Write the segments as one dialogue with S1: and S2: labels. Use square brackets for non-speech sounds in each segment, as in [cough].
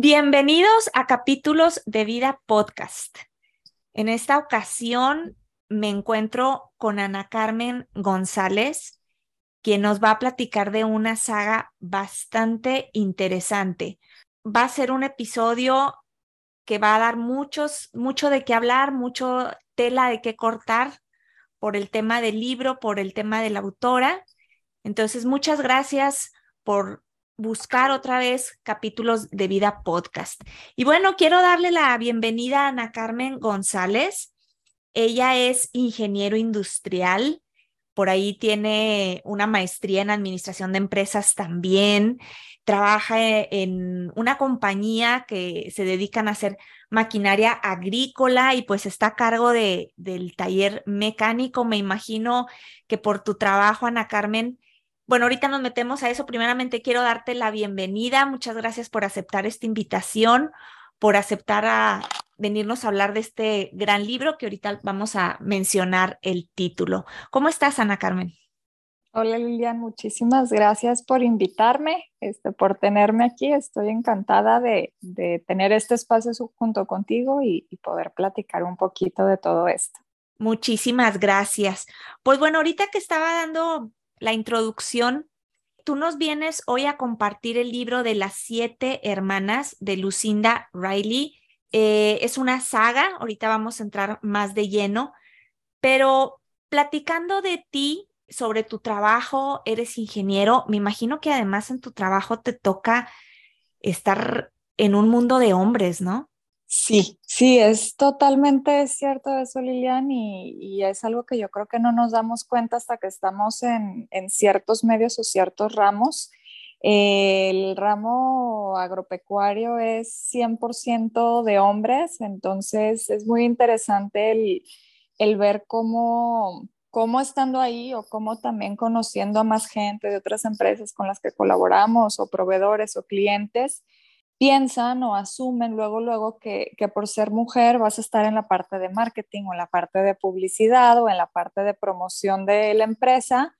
S1: Bienvenidos a capítulos de vida podcast. En esta ocasión me encuentro con Ana Carmen González, quien nos va a platicar de una saga bastante interesante. Va a ser un episodio que va a dar muchos, mucho de qué hablar, mucho tela de qué cortar por el tema del libro, por el tema de la autora. Entonces, muchas gracias por buscar otra vez capítulos de vida podcast. Y bueno, quiero darle la bienvenida a Ana Carmen González. Ella es ingeniero industrial, por ahí tiene una maestría en administración de empresas también, trabaja e, en una compañía que se dedican a hacer maquinaria agrícola y pues está a cargo de, del taller mecánico. Me imagino que por tu trabajo, Ana Carmen, bueno, ahorita nos metemos a eso. Primeramente quiero darte la bienvenida. Muchas gracias por aceptar esta invitación, por aceptar a venirnos a hablar de este gran libro que ahorita vamos a mencionar el título. ¿Cómo estás, Ana Carmen?
S2: Hola Lilian, muchísimas gracias por invitarme, este, por tenerme aquí. Estoy encantada de, tener este espacio junto contigo y poder platicar un poquito de todo esto.
S1: Muchísimas gracias. Pues bueno, ahorita que estaba dando la introducción, tú nos vienes hoy a compartir el libro de las siete hermanas de Lucinda Riley. Eh, es una saga, ahorita vamos a entrar más de lleno, pero platicando de ti, sobre tu trabajo, eres ingeniero, me imagino que además en tu trabajo te toca estar en un mundo de hombres, ¿no?
S2: Sí, sí, es totalmente cierto eso, Lilian, y, es algo que yo creo que no nos damos cuenta hasta que estamos en, ciertos medios o ciertos ramos. el ramo agropecuario es 100% de hombres, entonces es muy interesante el, el ver cómo, cómo estando ahí o cómo también conociendo a más gente de otras empresas con las que colaboramos o proveedores o clientes piensan o asumen luego, luego que, por ser mujer vas a estar en la parte de marketing o en la parte de publicidad o en la parte de promoción de la empresa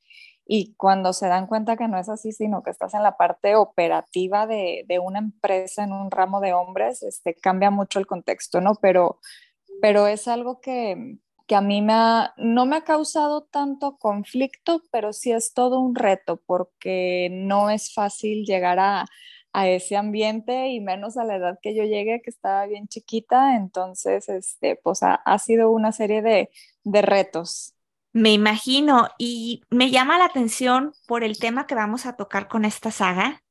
S2: y cuando se dan cuenta que no es así, sino que estás en la parte operativa de, una empresa en un ramo de hombres, este, cambia mucho el contexto, ¿no? Pero, pero es algo que, que a mí me no me ha causado tanto conflicto, pero sí es todo un reto porque no es fácil llegar a, a ese ambiente y menos a la edad que yo llegué, que estaba bien chiquita. Entonces, este, pues ha, sido una serie de, de retos.
S1: Me imagino y me llama la atención por el tema que vamos a tocar con esta saga.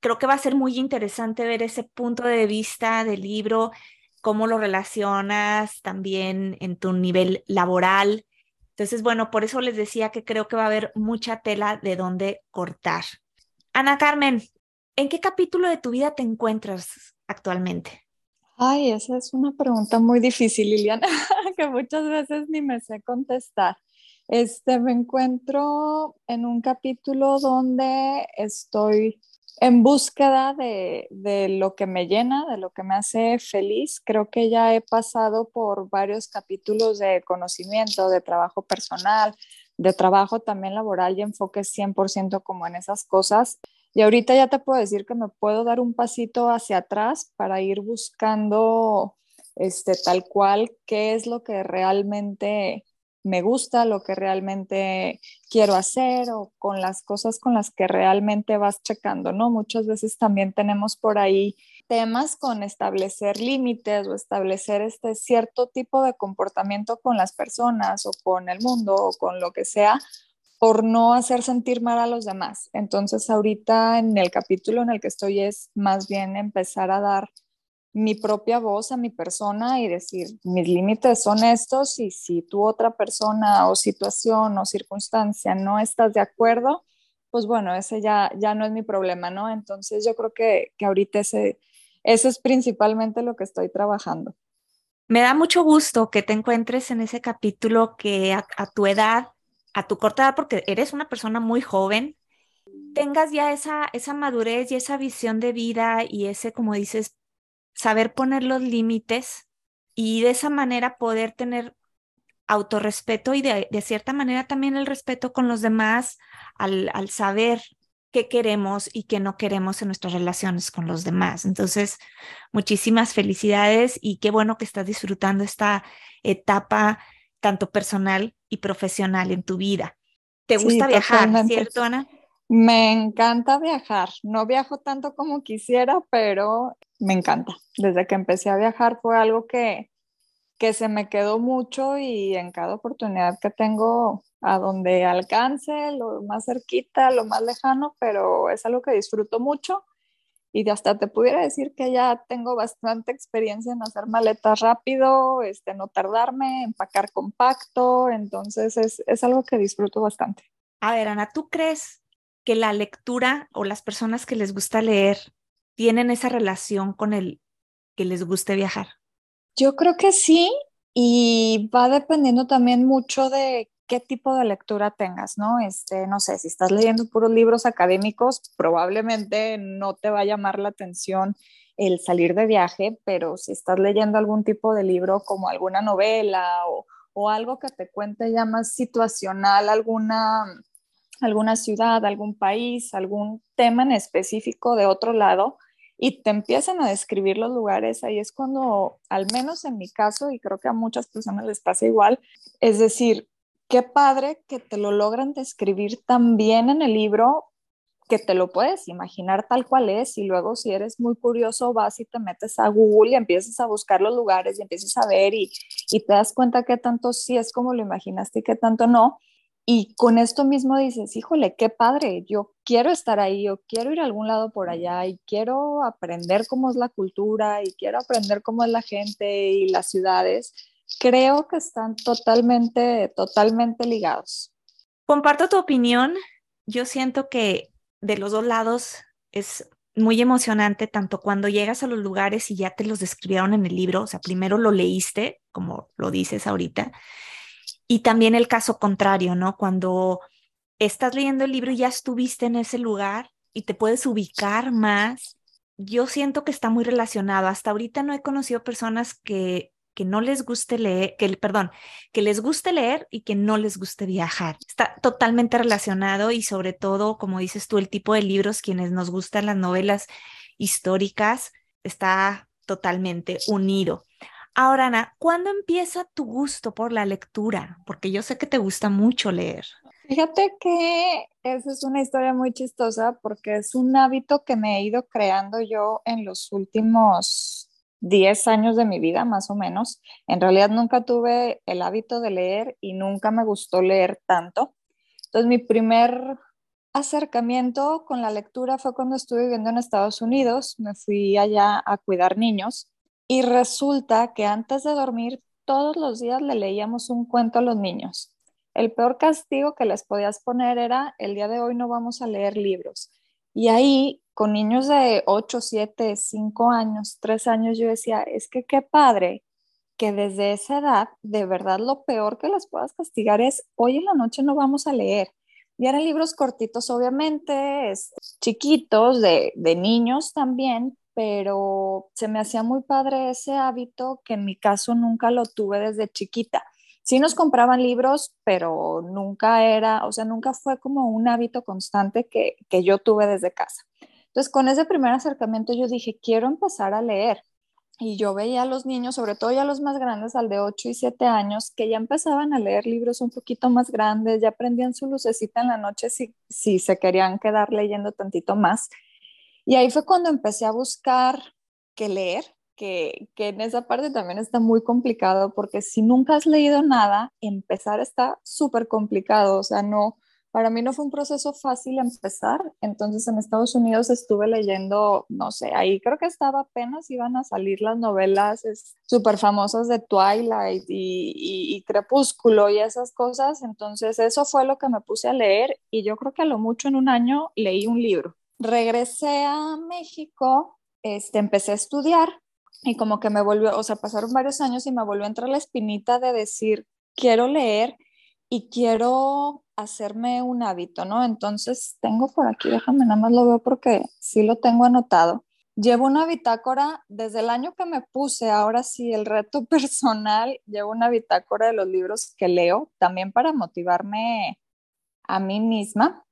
S1: Creo que va a ser muy interesante ver ese punto de vista del libro, cómo lo relacionas también en tu nivel laboral. Entonces, bueno, por eso les decía que creo que va a haber mucha tela de dónde cortar. Ana Carmen, ¿En qué capítulo de tu vida te encuentras actualmente?
S2: Ay, esa es una pregunta muy difícil, Liliana, [laughs] que muchas veces ni me sé contestar. Este, me encuentro en un capítulo donde estoy en búsqueda de, de, lo que me llena, de lo que me hace feliz. Creo que ya he pasado por varios capítulos de conocimiento, de trabajo personal, de trabajo también laboral y enfoque 100% como en esas cosas. Y ahorita ya te puedo decir que me puedo dar un pasito hacia atrás para ir buscando este, tal cual qué es lo que realmente me gusta, lo que realmente quiero hacer o con las cosas con las que realmente vas checando, ¿no? Muchas veces también tenemos por ahí temas con establecer límites o establecer este cierto tipo de comportamiento con las personas o con el mundo o con lo que sea por no hacer sentir mal a los demás. Entonces ahorita en el capítulo en el que estoy es más bien empezar a dar mi propia voz a mi persona y decir, mis límites son estos y si tú otra persona o situación o circunstancia no estás de acuerdo, pues bueno, ese ya, ya no es mi problema, ¿no? Entonces yo creo que, que ahorita ese, eso es principalmente lo que estoy trabajando.
S1: Me da mucho gusto que te encuentres en ese capítulo que a, tu edad, a tu corta edad, porque eres una persona muy joven, tengas ya esa, esa madurez y esa visión de vida y ese, como dices, saber poner los límites y de esa manera poder tener autorrespeto y de, de, cierta manera también el respeto con los demás al, al saber qué queremos y qué no queremos en nuestras relaciones con los demás. Entonces, muchísimas felicidades y qué bueno que estás disfrutando esta etapa tanto personal y profesional en tu vida. ¿Te gusta viajar, cierto, Ana?
S2: Me encanta viajar. No viajo tanto como quisiera, pero me encanta. Desde que empecé a viajar fue algo que, que se me quedó mucho y en cada oportunidad que tengo a donde alcance, lo más cerquita, lo más lejano, pero es algo que disfruto mucho y hasta te pudiera decir que ya tengo bastante experiencia en hacer maletas rápido, este, no tardarme, empacar compacto, entonces es, es algo que disfruto bastante.
S1: A ver, Ana, ¿tú crees que la lectura o las personas que les gusta leer tienen esa relación con el que les guste viajar?
S2: Yo creo que sí, y va dependiendo también mucho de qué tipo de lectura tengas, ¿no? Este, no sé, si estás leyendo puros libros académicos, probablemente no te va a llamar la atención el salir de viaje, pero si estás leyendo algún tipo de libro como alguna novela o, o algo que te cuente ya más situacional, alguna, alguna ciudad, algún país, algún tema en específico de otro lado, y te empiezan a describir los lugares, ahí es cuando, al menos en mi caso, y creo que a muchas personas les pasa igual, es decir, qué padre que te lo logran describir tan bien en el libro que te lo puedes imaginar tal cual es y luego si eres muy curioso vas y te metes a Google y empiezas a buscar los lugares y empiezas a ver y, y te das cuenta que tanto sí es como lo imaginaste y que tanto no. Y con esto mismo dices, híjole, qué padre, yo quiero estar ahí, yo quiero ir a algún lado por allá y quiero aprender cómo es la cultura y quiero aprender cómo es la gente y las ciudades creo que están totalmente, totalmente ligados.
S1: Comparto tu opinión. Yo siento que de los dos lados es muy emocionante, tanto cuando llegas a los lugares y ya te los describieron en el libro, o sea, primero lo leíste, como lo dices ahorita, y también el caso contrario, ¿no? Cuando estás leyendo el libro y ya estuviste en ese lugar y te puedes ubicar más. Yo siento que está muy relacionado. Hasta ahorita no he conocido personas que que no les guste leer, que, perdón, que les guste leer y que no les guste viajar. Está totalmente relacionado y sobre todo, como dices tú, el tipo de libros, quienes nos gustan las novelas históricas, está totalmente unido. Ahora, Ana, ¿cuándo empieza tu gusto por la lectura? Porque yo sé que te gusta mucho leer.
S2: Fíjate que esa es una historia muy chistosa porque es un hábito que me he ido creando yo en los últimos 10 años de mi vida, más o menos. En realidad nunca tuve el hábito de leer y nunca me gustó leer tanto. Entonces mi primer acercamiento con la lectura fue cuando estuve viviendo en Estados Unidos. Me fui allá a cuidar niños y resulta que antes de dormir todos los días le leíamos un cuento a los niños. El peor castigo que les podías poner era el día de hoy no vamos a leer libros. Y ahí con niños de 8, 7, 5 años, 3 años, yo decía, es que qué padre que desde esa edad, de verdad lo peor que les puedas castigar es, hoy en la noche no vamos a leer. Y eran libros cortitos, obviamente, chiquitos, de, de niños también, pero se me hacía muy padre ese hábito que en mi caso nunca lo tuve desde chiquita. Sí nos compraban libros, pero nunca era, o sea, nunca fue como un hábito constante que, que yo tuve desde casa. Entonces, con ese primer acercamiento yo dije, quiero empezar a leer. Y yo veía a los niños, sobre todo ya los más grandes, al de 8 y 7 años, que ya empezaban a leer libros un poquito más grandes, ya prendían su lucecita en la noche si, si se querían quedar leyendo tantito más. Y ahí fue cuando empecé a buscar qué leer, que, que, en esa parte también está muy complicado, porque si nunca has leído nada, empezar está súper complicado, o sea, no, para mí no fue un proceso fácil empezar, entonces en Estados Unidos estuve leyendo, no sé, ahí creo que estaba apenas, iban a salir las novelas súper famosas de Twilight y, Crepúsculo y esas cosas, entonces eso fue lo que me puse a leer y yo creo que a lo mucho en un año leí un libro. Regresé a México, este, empecé a estudiar y como que me volvió, o sea, pasaron varios años y me volvió a entrar la espinita de decir, quiero leer y quiero hacerme un hábito, ¿no? Entonces tengo por aquí, déjame nada más lo veo porque sí lo tengo anotado. Llevo una bitácora desde el año que me puse, ahora sí, el reto [laughs] personal, llevo una bitácora de los libros que leo, también para motivarme a mí misma.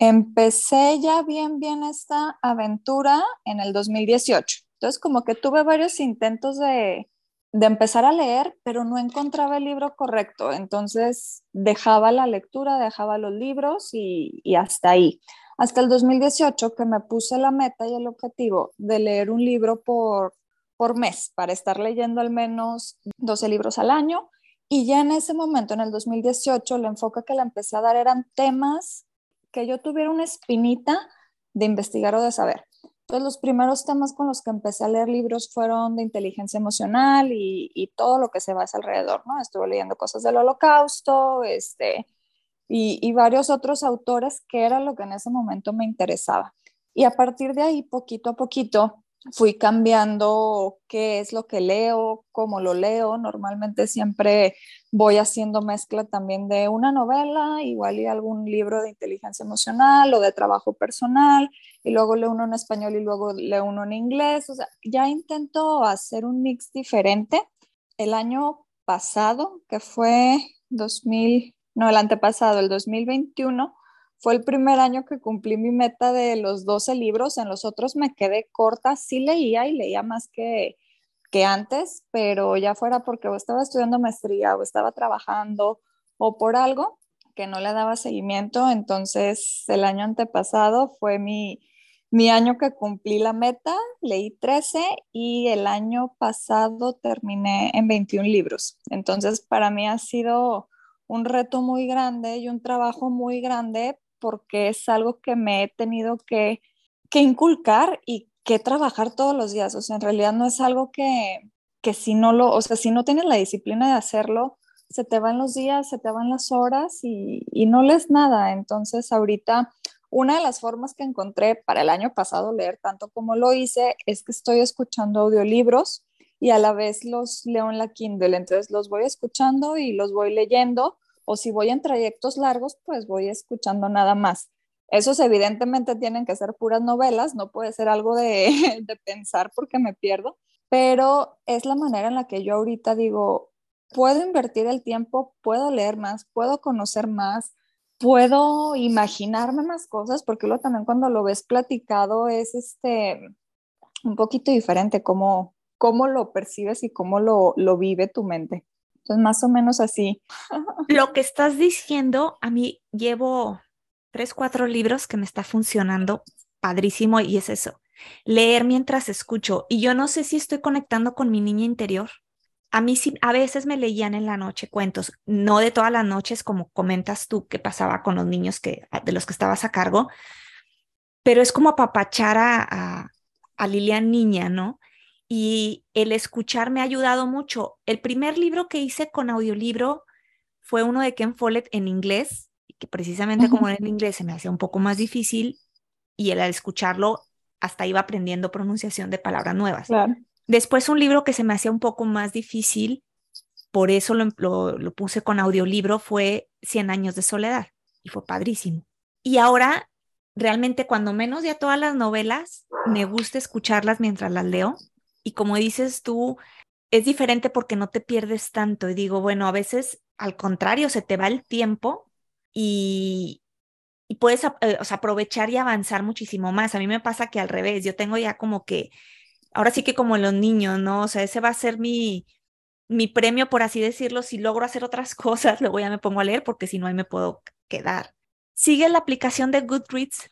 S2: Empecé ya bien, bien esta aventura en el 2018. Entonces, como que tuve varios intentos de, de empezar a leer, pero no encontraba el libro correcto. Entonces, dejaba la lectura, dejaba los libros y, y hasta ahí. Hasta el 2018 que me puse la meta y el objetivo de leer un libro por, por mes, para estar leyendo al menos 12 libros al año. Y ya en ese momento, en el 2018, el enfoque que le empecé a dar eran temas que yo tuviera una espinita de investigar o de saber. Entonces, los primeros temas con los que empecé a leer libros fueron de inteligencia emocional y, todo lo que se basa alrededor, ¿no? Estuve leyendo cosas del holocausto, este, y, y, varios otros autores que era lo que en ese momento me interesaba. Y a partir de ahí, poquito a poquito, fui cambiando qué es lo que leo, cómo lo leo. Normalmente siempre voy haciendo mezcla también de una novela, igual y algún libro de inteligencia emocional o de trabajo personal, y luego leo uno en español y luego leo uno en inglés. O sea, ya intento hacer un mix diferente. El año pasado, que fue 2000, no, el antepasado, el 2021, fue el primer año que cumplí mi meta de los 12 libros, en los otros me quedé corta, sí leía y leía más que, que antes, pero ya fuera porque estaba estudiando maestría o estaba trabajando o por algo que no le daba seguimiento, entonces el año antepasado fue mi, mi año que cumplí la meta, leí 13 y el año pasado terminé en 21 libros. Entonces para mí ha sido un reto muy grande y un trabajo muy grande porque es algo que me he tenido que, que inculcar y que trabajar todos los días. O sea, en realidad no es algo que, que si no lo, o sea, si no tienes la disciplina de hacerlo, se te van los días, se te van las horas y, y no lees nada. Entonces, ahorita, una de las formas que encontré para el año pasado leer tanto como lo hice es que estoy escuchando audiolibros y a la vez los leo en la Kindle. Entonces, los voy escuchando y los voy leyendo o si voy en trayectos largos, pues voy escuchando nada más. Esos evidentemente tienen que ser puras novelas, no puede ser algo [laughs] de, pensar porque me pierdo, pero es la manera en la que yo ahorita digo, puedo invertir el tiempo, puedo leer más, puedo conocer más, puedo imaginarme más cosas, porque luego también cuando lo ves platicado es este un poquito diferente cómo, cómo lo percibes y cómo lo, lo vive tu mente. Entonces, más o menos así. [laughs]
S1: Lo que estás diciendo, a mí llevo tres, cuatro libros que me está funcionando padrísimo y es eso, leer mientras escucho. Y yo no sé si estoy conectando con mi niña interior. A mí sí, a veces me leían en la noche cuentos, no de todas las noches como comentas tú que pasaba con los niños que, de los que estabas a cargo, pero es como apapachar a, a, a Lilian niña, ¿no? Y el escuchar me ha ayudado mucho. El primer libro que hice con audiolibro fue uno de Ken Follett en inglés, que precisamente como era en inglés se me hacía un poco más difícil y el al escucharlo hasta iba aprendiendo pronunciación de palabras nuevas. Después un libro que se me hacía un poco más difícil, por eso lo, lo, lo puse con audiolibro, fue Cien años de soledad y fue padrísimo. Y ahora realmente cuando menos ya todas las novelas me gusta escucharlas mientras las leo y como dices tú, es diferente porque no te pierdes tanto. Y digo, bueno, a veces al contrario, se te va el tiempo y, y puedes eh, o sea, aprovechar y avanzar muchísimo más. A mí me pasa que al revés, yo tengo ya como que, ahora sí que como los niños, ¿no? O sea, ese va a ser mi, mi premio, por así decirlo. Si logro hacer otras [laughs] cosas, luego ya me pongo a leer porque si no, ahí me puedo quedar. ¿Sigue la aplicación de Goodreads?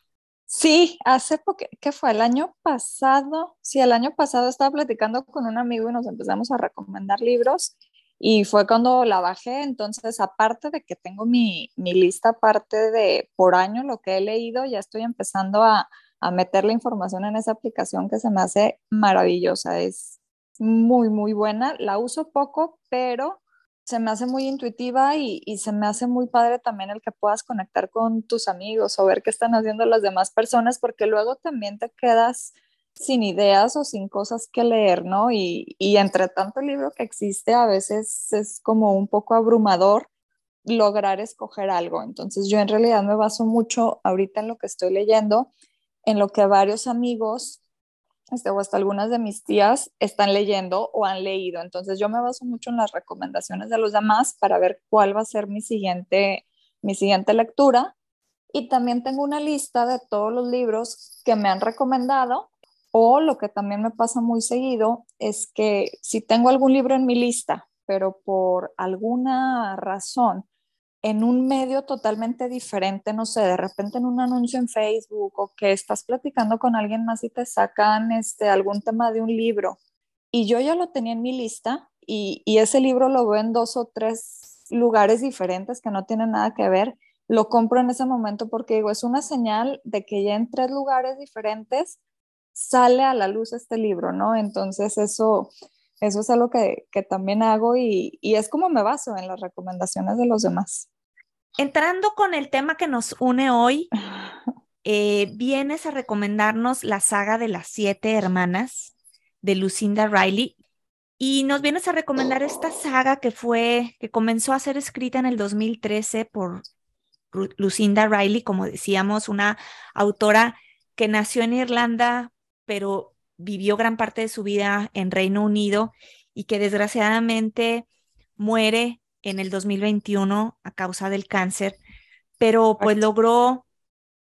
S2: Sí, hace poco, ¿qué fue? El año pasado, sí, el año pasado estaba platicando con un amigo y nos empezamos a recomendar libros y fue cuando la bajé, entonces aparte de que tengo mi, mi lista aparte de por año lo que he leído, ya estoy empezando a, a meter la información en esa aplicación que se me hace maravillosa, es muy, muy buena, la uso poco, pero se me hace muy intuitiva y, y, se me hace muy padre también el que puedas conectar con tus amigos o ver qué están haciendo las demás personas, porque luego también te quedas sin ideas o sin cosas que leer, ¿no? Y, y entre tanto libro que existe, a veces es como un poco abrumador lograr escoger algo. Entonces yo en realidad me baso mucho ahorita en lo que estoy leyendo, en lo que varios amigos este, o hasta algunas de mis tías están leyendo o han leído. Entonces yo me baso mucho en las recomendaciones de los demás para ver cuál va a ser mi siguiente, mi siguiente lectura. Y también tengo una lista de todos los libros que me han recomendado. O lo que también me pasa muy seguido es que si tengo algún libro en mi lista, pero por alguna razón en un medio totalmente diferente, no sé, de repente en un anuncio en Facebook o que estás platicando con alguien más y te sacan este, algún tema de un libro y yo ya lo tenía en mi lista y, y ese libro lo veo en dos o tres lugares diferentes que no tienen nada que ver, lo compro en ese momento porque digo, es una señal de que ya en tres lugares diferentes sale a la luz este libro, ¿no? Entonces eso, eso es algo que, que también hago y, y, es como me baso en las recomendaciones de los demás.
S1: Entrando con el tema que nos une hoy, [laughs] eh, vienes a recomendarnos la saga de las siete hermanas de Lucinda Riley y nos vienes a recomendar esta saga que fue, que comenzó a ser escrita en el 2013 por Lucinda Riley, como decíamos, una autora que nació en Irlanda, pero vivió gran parte de su vida en Reino Unido y que desgraciadamente muere en el 2021 a causa del cáncer, pero pues logró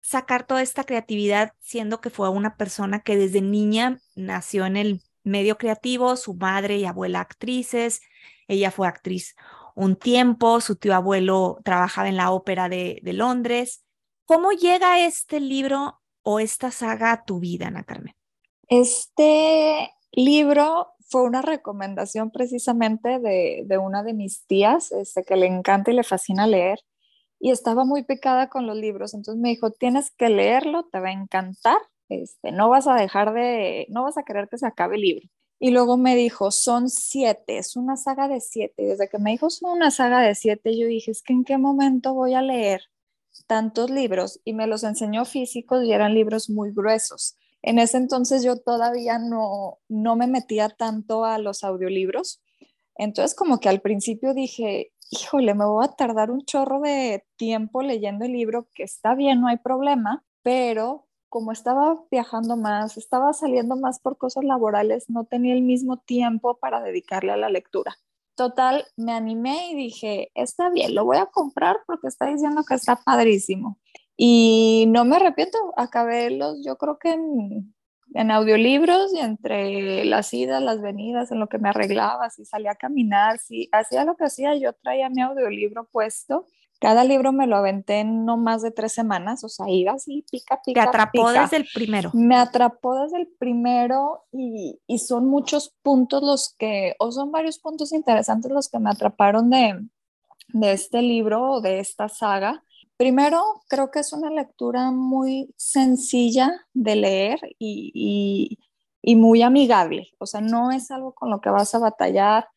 S1: sacar toda esta creatividad siendo que fue una persona que desde niña nació en el medio creativo, su madre y abuela actrices, ella fue actriz un tiempo, su tío abuelo trabajaba en la ópera de, de Londres. ¿Cómo llega este libro o esta saga a tu vida, Ana Carmen?
S2: Este libro fue una recomendación precisamente de, una de mis tías, este, que le encanta y le fascina leer, y estaba muy picada con los libros, entonces me dijo, tienes que leerlo, te va a encantar, este, no vas a dejar de, no vas a querer que se acabe el libro. Y luego me dijo, son siete, es una saga de siete. Y desde que me dijo, son una saga de siete, yo dije, es que en qué momento voy a leer tantos libros. Y me los enseñó físicos y eran libros muy gruesos. En ese entonces yo todavía no, no me metía tanto a los audiolibros. Entonces como que al principio dije, híjole, me voy a tardar un chorro de tiempo leyendo el libro, que está bien, no hay problema, pero como estaba viajando más, estaba saliendo más por cosas laborales, no tenía el mismo tiempo para dedicarle a la lectura. Total, me animé y dije, está bien, lo voy a comprar porque está diciendo que está padrísimo. Y no me arrepiento, acabé los, yo creo que en, en audiolibros y entre las idas, las venidas, en lo que me arreglaba, si salía a caminar, si hacía lo que hacía, yo traía mi audiolibro puesto. Cada libro me lo aventé en no más de tres semanas, o sea, iba así, pica, pica.
S1: Te atrapó desde el primero.
S2: Me atrapó desde el primero y, y, son muchos puntos los que, o son varios puntos interesantes los que me atraparon de, de este libro o de esta saga. Primero, creo que es una lectura muy sencilla de leer y, muy amigable. O sea, no es algo con lo que vas a batallar.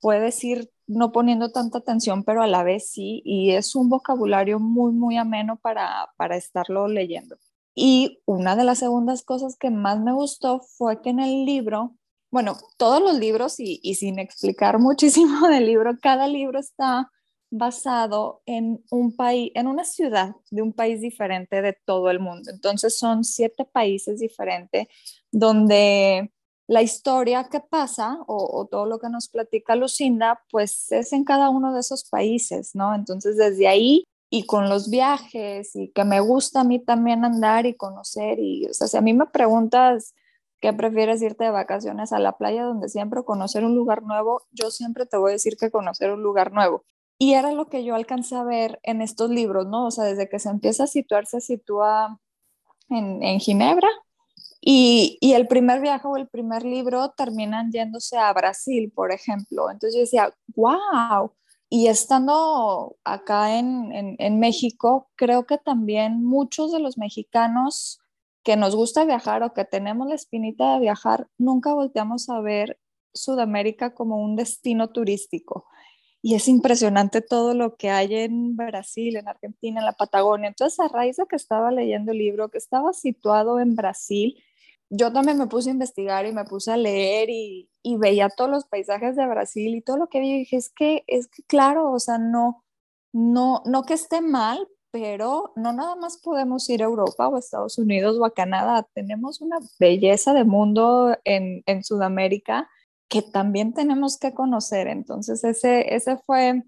S2: Puedes ir no poniendo tanta atención, pero a la vez sí. Y es un vocabulario muy, muy ameno para, para estarlo leyendo. Y una de las segundas cosas que más me gustó fue que en el libro, bueno, todos los libros y sin explicar [laughs] muchísimo del libro, cada libro está basado en un país, en una ciudad de un país diferente de todo el mundo. Entonces son siete países diferentes donde la historia que pasa o, o, todo lo que nos platica Lucinda, pues es en cada uno de esos países, ¿no? Entonces desde ahí y con los viajes y que me gusta a mí también andar y conocer y, o sea, si a mí me preguntas qué prefieres irte de vacaciones a la playa donde siempre conocer un lugar nuevo, yo siempre te voy a decir que conocer un lugar nuevo. Y era lo que yo alcancé a ver en estos libros, ¿no? O sea, desde que se empieza a situar, se sitúa en, en Ginebra. Y, y, el primer viaje o el primer libro terminan yéndose a Brasil, por ejemplo. Entonces yo decía, wow. Y estando acá en, en, en México, creo que también muchos de los mexicanos que nos gusta viajar o que tenemos la espinita de viajar, nunca volteamos a ver Sudamérica como un destino turístico y es impresionante todo lo que hay en Brasil, en Argentina, en la Patagonia. Entonces, a raíz de que estaba leyendo el libro, que estaba situado en Brasil, yo también me puse a investigar y me puse a leer y, y veía todos los paisajes de Brasil y todo lo que vi y dije, es que, es que claro, o sea, no, no, no que esté mal, pero no nada más podemos ir a Europa o a Estados Unidos o a Canadá, tenemos una belleza de mundo en, en Sudamérica que también tenemos que conocer. Entonces, ese, ese, fue,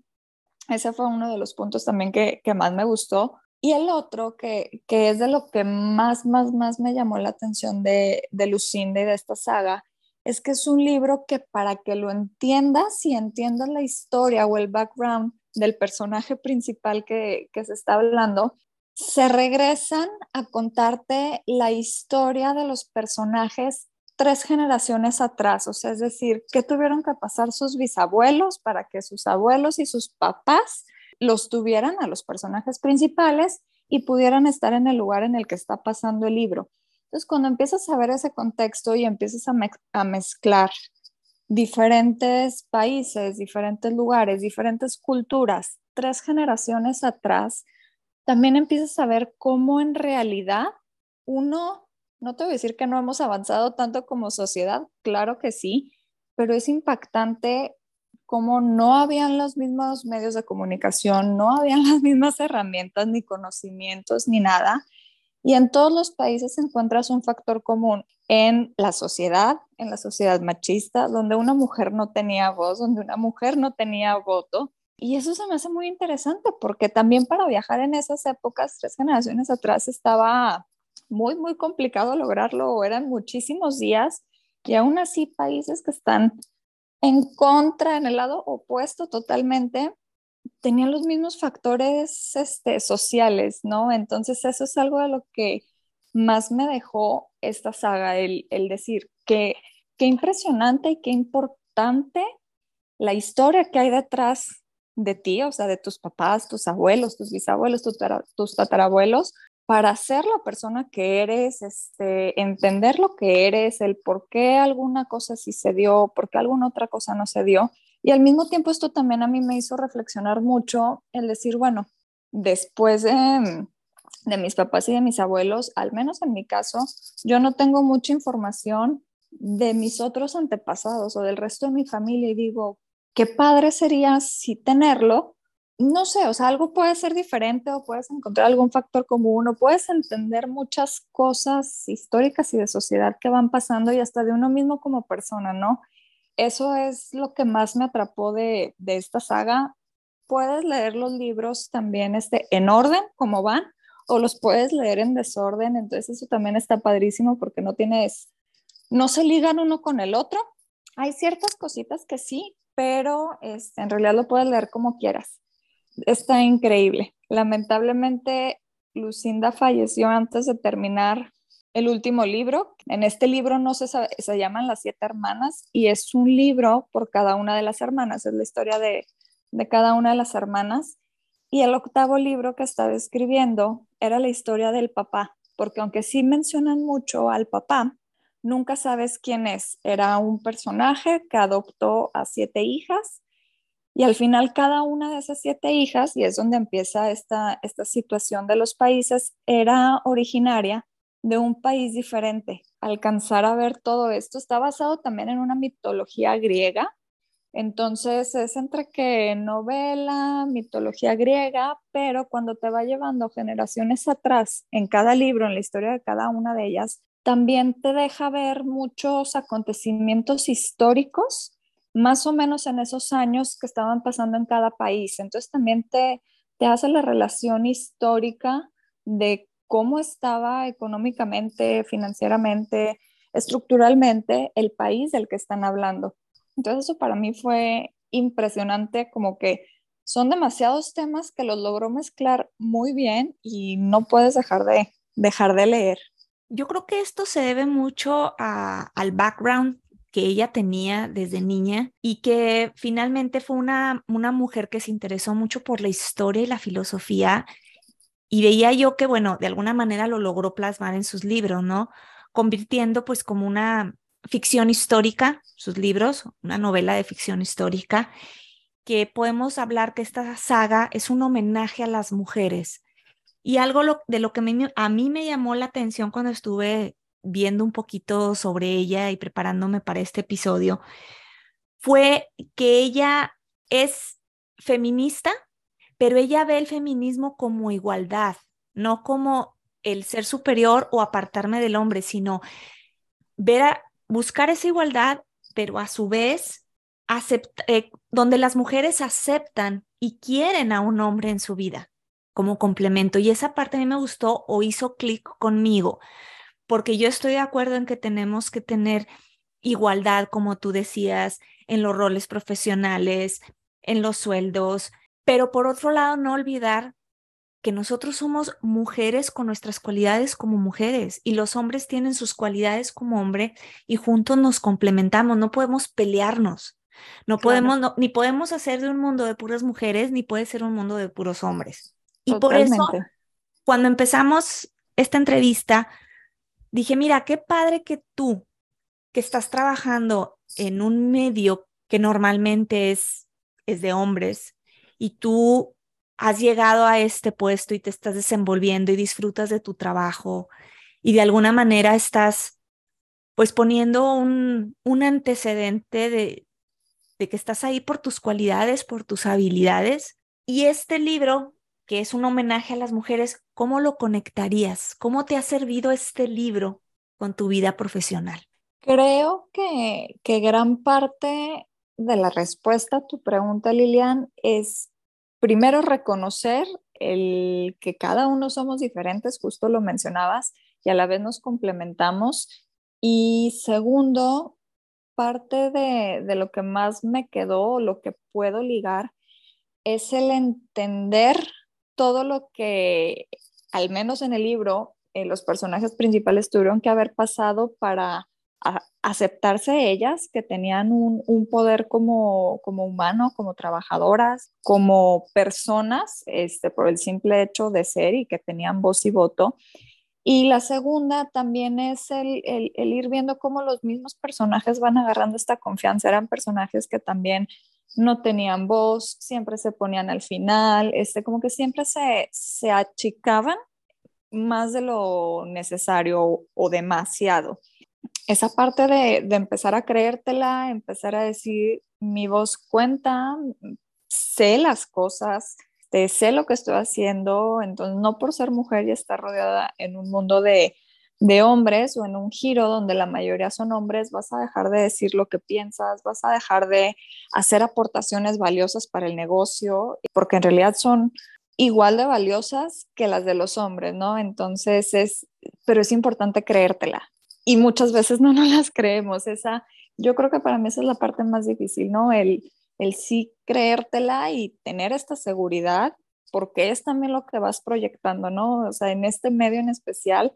S2: ese fue uno de los puntos también que, que más me gustó. Y el otro, que, que, es de lo que más, más, más me llamó la atención de, de Lucinda y de esta saga, es que es un libro que para que lo entiendas y entiendas la historia o el background del personaje principal que, que se está hablando, se regresan a contarte la historia de los personajes tres generaciones atrás, o sea, es decir, qué tuvieron que pasar sus bisabuelos para que sus abuelos y sus papás los tuvieran a los personajes principales y pudieran estar en el lugar en el que está pasando el libro. Entonces, cuando empiezas a ver ese contexto y empiezas a, mezclar diferentes países, diferentes lugares, diferentes culturas, tres generaciones atrás, también empiezas a ver cómo en realidad uno no te voy a decir que no hemos avanzado tanto como sociedad, claro que sí, pero es impactante cómo no habían los mismos medios de comunicación, no habían [laughs] las mismas herramientas, ni conocimientos, ni nada. Y en todos los países encuentras un factor común en la sociedad, en la sociedad machista, donde una mujer no tenía voz, donde una mujer no tenía voto. Y eso se me hace muy interesante porque también para viajar en esas épocas, tres generaciones atrás, estaba muy, muy complicado lograrlo, eran muchísimos días y aún así países que están en contra, en el lado opuesto totalmente, tenían los mismos factores este, sociales, ¿no? Entonces eso es algo de lo que más me dejó esta saga, el, el decir que qué impresionante y qué importante la historia que hay detrás de ti, o sea, de tus papás, tus abuelos, tus bisabuelos, tus tatarabuelos, para ser la persona que eres, este, entender lo que eres, el por qué alguna cosa sí se dio, por qué alguna otra cosa no se dio. Y al mismo tiempo esto también a mí me hizo reflexionar mucho el decir, bueno, después de, de mis papás y de mis abuelos, al menos en mi caso, yo no tengo mucha información de mis otros antepasados o del resto de mi familia y digo, qué padre sería si tenerlo, no sé, o sea, algo puede ser diferente o puedes encontrar algún factor común o puedes entender muchas cosas históricas y de sociedad que van pasando y hasta de uno mismo como persona, ¿no? Eso es lo que más me atrapó de, esta saga. Puedes leer los libros también este, en orden, como van, o los puedes leer en desorden, entonces eso también está padrísimo porque no tienes, no se ligan uno con el otro. Hay ciertas cositas que sí, pero este, en realidad lo puedes leer como quieras está increíble. Lamentablemente, Lucinda falleció antes de terminar el último libro. En este libro no se se llaman las siete hermanas y es un libro por cada una de las hermanas, es la historia de, de cada una de las hermanas. Y el octavo libro que estaba escribiendo era la historia del papá, porque aunque sí mencionan mucho al papá, nunca sabes quién es. Era un personaje que adoptó a siete hijas y al final cada una de esas siete hijas, y es donde empieza esta, esta situación de los países, era originaria de un país diferente. Alcanzar a ver todo esto está basado también en una mitología griega. Entonces es entre que novela, mitología griega, pero cuando te va llevando generaciones atrás en cada libro, en la historia de cada una de ellas, también te deja ver muchos acontecimientos históricos más o menos en esos años que estaban pasando en cada país. Entonces también te, te hace la relación histórica de cómo estaba económicamente, financieramente, estructuralmente el país del que están hablando. Entonces eso para mí fue impresionante, como que son demasiados temas que los logró mezclar muy bien y no puedes dejar de, dejar de leer.
S1: Yo creo que esto se debe mucho al background que ella tenía desde niña y que finalmente fue una, una mujer que se interesó mucho por la historia y la filosofía y veía yo que, bueno, de alguna manera lo logró plasmar en sus libros, ¿no? Convirtiendo pues como una ficción histórica, sus libros, una novela de ficción histórica, que podemos hablar que esta saga es un homenaje a las mujeres. Y algo de lo que a mí me llamó la atención cuando estuve viendo un poquito sobre ella y preparándome para este episodio, fue que ella es feminista, pero ella ve el feminismo como igualdad, no como el ser superior o apartarme del hombre, sino ver buscar esa igualdad, pero a su vez eh, donde las mujeres aceptan y quieren a un hombre en su vida como complemento. Y esa parte a mí me gustó o hizo clic conmigo, porque yo estoy de acuerdo en que tenemos que tener igualdad, como tú decías, en los roles profesionales, en los sueldos, pero por otro lado, no olvidar que nosotros somos mujeres con nuestras cualidades como mujeres y los hombres tienen sus cualidades como hombre y juntos nos complementamos, no podemos pelearnos. No podemos, ni podemos hacer de un mundo de puras mujeres, ni puede ser un mundo de puros hombres. Y por eso, cuando empezamos esta entrevista, dije, mira, qué padre que tú, que estás trabajando en un medio que normalmente es, es de hombres, y tú has llegado a este puesto y te estás desenvolviendo y disfrutas de tu trabajo y de alguna manera estás pues poniendo un, un antecedente de, de que estás ahí por tus cualidades, por tus habilidades. Y este libro, que es un homenaje a las mujeres, ¿cómo lo conectarías? ¿Cómo te ha servido este libro con tu vida profesional?
S2: Creo que, que gran parte de la respuesta a tu pregunta, Lilian, es primero reconocer el que cada uno somos diferentes, justo lo mencionabas, y a la vez nos complementamos. Y segundo, parte de, lo que más me quedó, lo que puedo ligar, es el entender todo lo que, al menos en el libro, eh, los personajes principales tuvieron que haber pasado para aceptarse ellas, que tenían un, poder como, como, humano, como trabajadoras, como personas, este, por el simple hecho de ser y que tenían voz y voto. Y la segunda también es el, ir viendo cómo los mismos personajes van agarrando esta confianza. Eran personajes que también no tenían voz, siempre se ponían al final, este, como que siempre se, se achicaban más de lo necesario o demasiado. Esa parte de, de empezar a creértela, empezar a decir, mi voz cuenta, sé las cosas, sé lo que estoy haciendo, entonces no por ser mujer y estar rodeada en un mundo de, de hombres o en un giro donde la mayoría son hombres, vas a dejar de decir lo que piensas, vas a dejar de hacer aportaciones valiosas para el negocio, porque en realidad son igual de valiosas que las de los hombres, ¿no? Entonces es, pero es importante creértela. Y muchas veces no [laughs] nos las creemos. Esa, yo creo que para mí esa es la parte más difícil, ¿no? El, el sí creértela y tener esta seguridad, porque es también lo que vas proyectando, ¿no? O sea, en este medio en especial,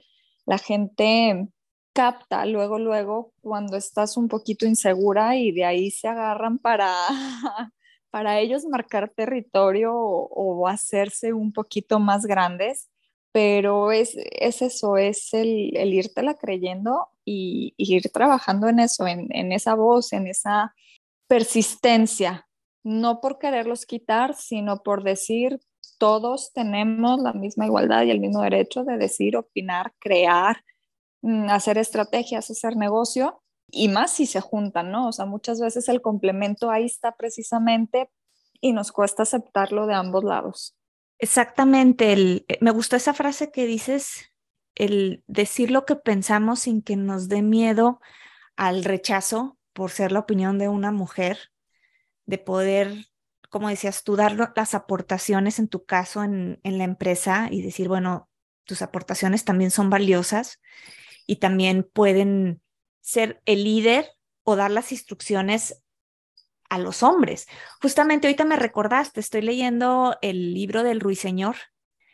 S2: la gente capta luego, luego, cuando estás un poquito insegura y de ahí se agarran para, [laughs] para ellos marcar territorio o, hacerse un poquito más grandes, pero es, es eso, es el, el írtela creyendo y, ir trabajando en eso, en, en esa voz, en esa persistencia, no por quererlos quitar, sino por decir, todos tenemos la misma igualdad y el mismo derecho de decir, opinar, crear, mm, hacer estrategias, hacer negocio, y más si se juntan, ¿no? O sea, muchas veces el complemento ahí está precisamente y nos cuesta aceptarlo de ambos lados.
S1: Exactamente, eh, me gustó esa frase que dices, el decir lo que pensamos sin que nos dé miedo al rechazo por ser la opinión de una mujer, de poder, como decías tú, dar las aportaciones en tu caso en, en la empresa y decir, bueno, tus aportaciones también son valiosas y también pueden ser el líder o dar las instrucciones a los hombres. Justamente ahorita me recordaste, estoy leyendo el libro del Ruiseñor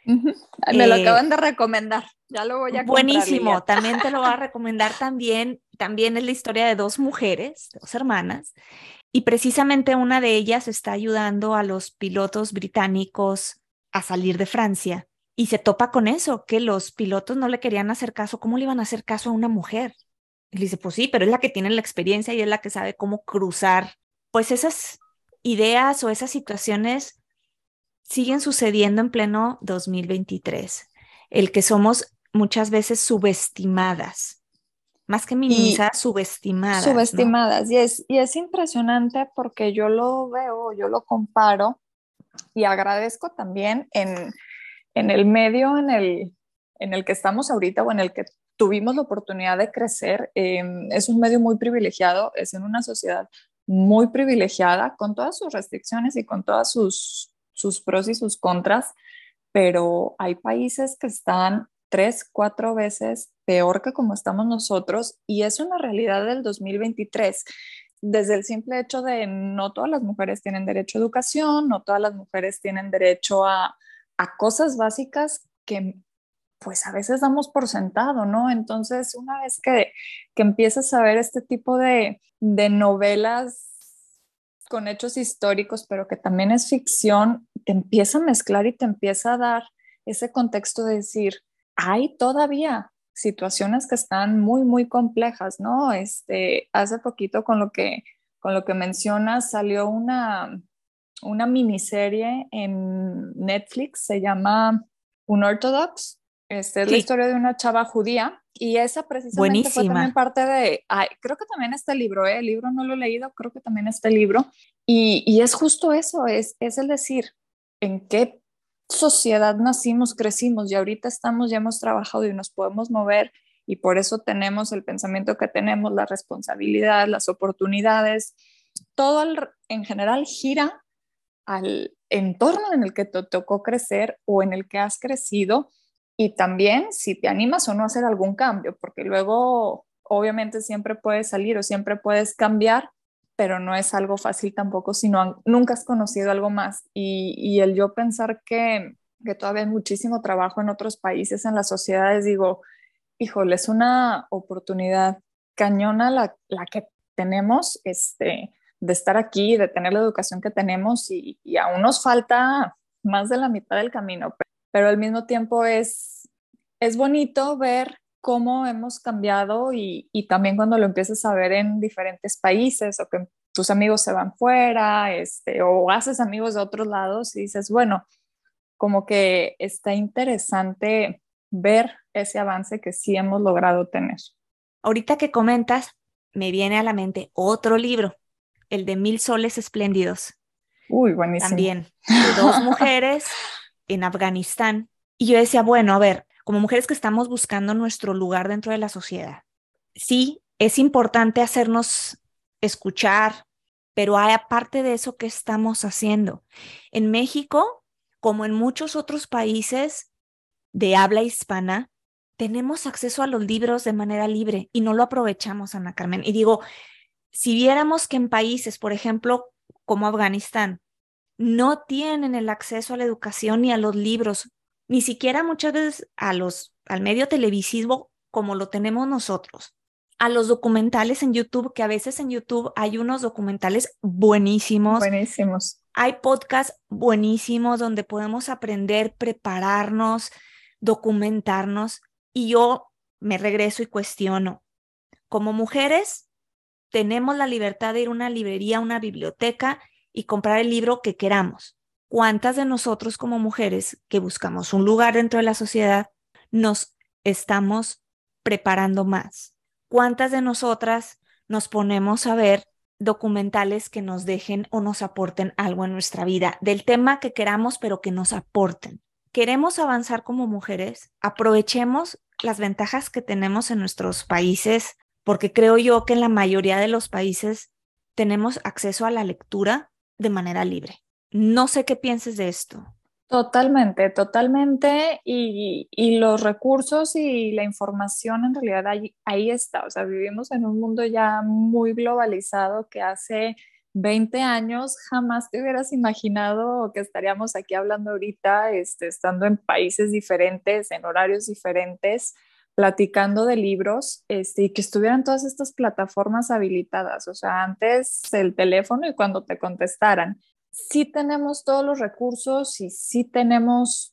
S2: me lo eh, acaban de recomendar, ya lo voy a
S1: Buenísimo, también te lo voy a [laughs] recomendar también. También es la historia de dos mujeres, dos hermanas, y precisamente una de ellas está ayudando a los pilotos británicos a salir de Francia y se topa con eso, que los pilotos no le querían hacer caso, ¿cómo le iban a hacer caso a una mujer? Y dice, pues sí, pero es la que tiene la experiencia y es la que sabe cómo cruzar. Pues esas ideas o esas situaciones siguen sucediendo en pleno 2023. El que somos muchas veces subestimadas más que minimizadas, subestimadas.
S2: Subestimadas. Y, es, y es impresionante porque yo lo veo, yo lo comparo y agradezco también en, en el medio en el, en el que estamos ahorita o en el que tuvimos la oportunidad de crecer. Em, es un medio muy privilegiado, es en una sociedad muy privilegiada, con todas sus restricciones y con todas sus, sus pros y sus contras, pero hay países que están tres, cuatro veces peor que como estamos nosotros y es una realidad del 2023. Desde el simple hecho de no todas las mujeres tienen derecho a educación, no todas las mujeres tienen derecho a, a cosas básicas que pues a veces damos por sentado, ¿no? Entonces, una vez que, que empiezas a ver este tipo de, de novelas con hechos históricos, pero que también es ficción, te empieza a mezclar y te empieza a dar ese contexto de decir, hay todavía situaciones que están muy, muy complejas, ¿no? Este, hace poquito con lo que, con lo que mencionas salió una, una miniserie en Netflix, se llama Unorthodox. Este, es la historia de una chava judía y esa precisamente fue también parte de, creo que también este libro, ¿eh? el libro no lo he leído, creo que también este libro y, y es justo eso, es, es el decir, en qué sociedad nacimos, crecimos y ahorita estamos, ya hemos trabajado y nos podemos mover y por eso tenemos el pensamiento que tenemos, la responsabilidad, las oportunidades, todo en general gira al entorno en el que te tocó crecer o en el que has crecido y también si te animas o no a hacer algún cambio, porque luego obviamente siempre puedes salir o siempre puedes cambiar, pero no es algo fácil tampoco si no, nunca has conocido algo más. Y, y el yo pensar que, que, todavía hay muchísimo trabajo en otros países, en las sociedades, digo, híjole, es una oportunidad cañona la, la que tenemos, este, de estar aquí, de tener la educación que tenemos y, aún nos falta más de la mitad del camino, pero, al mismo tiempo es, es bonito ver cómo hemos cambiado y, también cuando lo empiezas a ver en diferentes países o que tus amigos se van fuera este, o haces amigos de otros lados y dices, bueno, como que está interesante ver ese avance que sí hemos logrado tener.
S1: Ahorita que comentas, me viene a la mente otro libro el de Mil Soles Espléndidos.
S2: Uy, buenísimo.
S1: También, de dos [laughs] mujeres en Afganistán. Y yo decía, bueno, a ver, como mujeres que estamos buscando nuestro lugar dentro de la sociedad, sí, es importante hacernos escuchar, pero hay aparte de eso, ¿qué estamos haciendo? En México, como en muchos otros países de habla hispana, tenemos acceso a los libros de manera libre y no lo aprovechamos, Ana Carmen. Y digo, si viéramos que en países, por ejemplo, como Afganistán, no tienen el acceso a la educación ni a los libros, ni siquiera muchas veces a los, al medio televisivo como lo tenemos nosotros, a los documentales en YouTube, que a veces en YouTube hay unos documentales buenísimos.
S2: Buenísimos.
S1: Hay podcasts buenísimos donde podemos aprender, prepararnos, documentarnos. Y yo me regreso y cuestiono, como mujeres, tenemos la libertad de ir a una librería, a una biblioteca y comprar el libro que queramos. ¿Cuántas de nosotros como mujeres que buscamos un lugar dentro de la sociedad nos estamos preparando más? ¿Cuántas de nosotras nos ponemos a ver documentales que nos dejen o nos aporten algo en nuestra vida, del tema que queramos, pero que nos aporten? Queremos avanzar como mujeres, aprovechemos las ventajas que tenemos en nuestros países porque creo yo que en la mayoría de los países tenemos acceso a la lectura de manera libre. No sé qué pienses de esto.
S2: Totalmente, totalmente. Y, los recursos y la información en realidad ahí, ahí, está. O sea, vivimos en un mundo ya muy globalizado que hace 20 años jamás te hubieras imaginado que estaríamos aquí hablando ahorita, este, estando en países diferentes, en horarios diferentes platicando de libros este, y que estuvieran todas estas plataformas habilitadas, o sea, antes el teléfono y cuando te contestaran. Sí tenemos todos los recursos y sí tenemos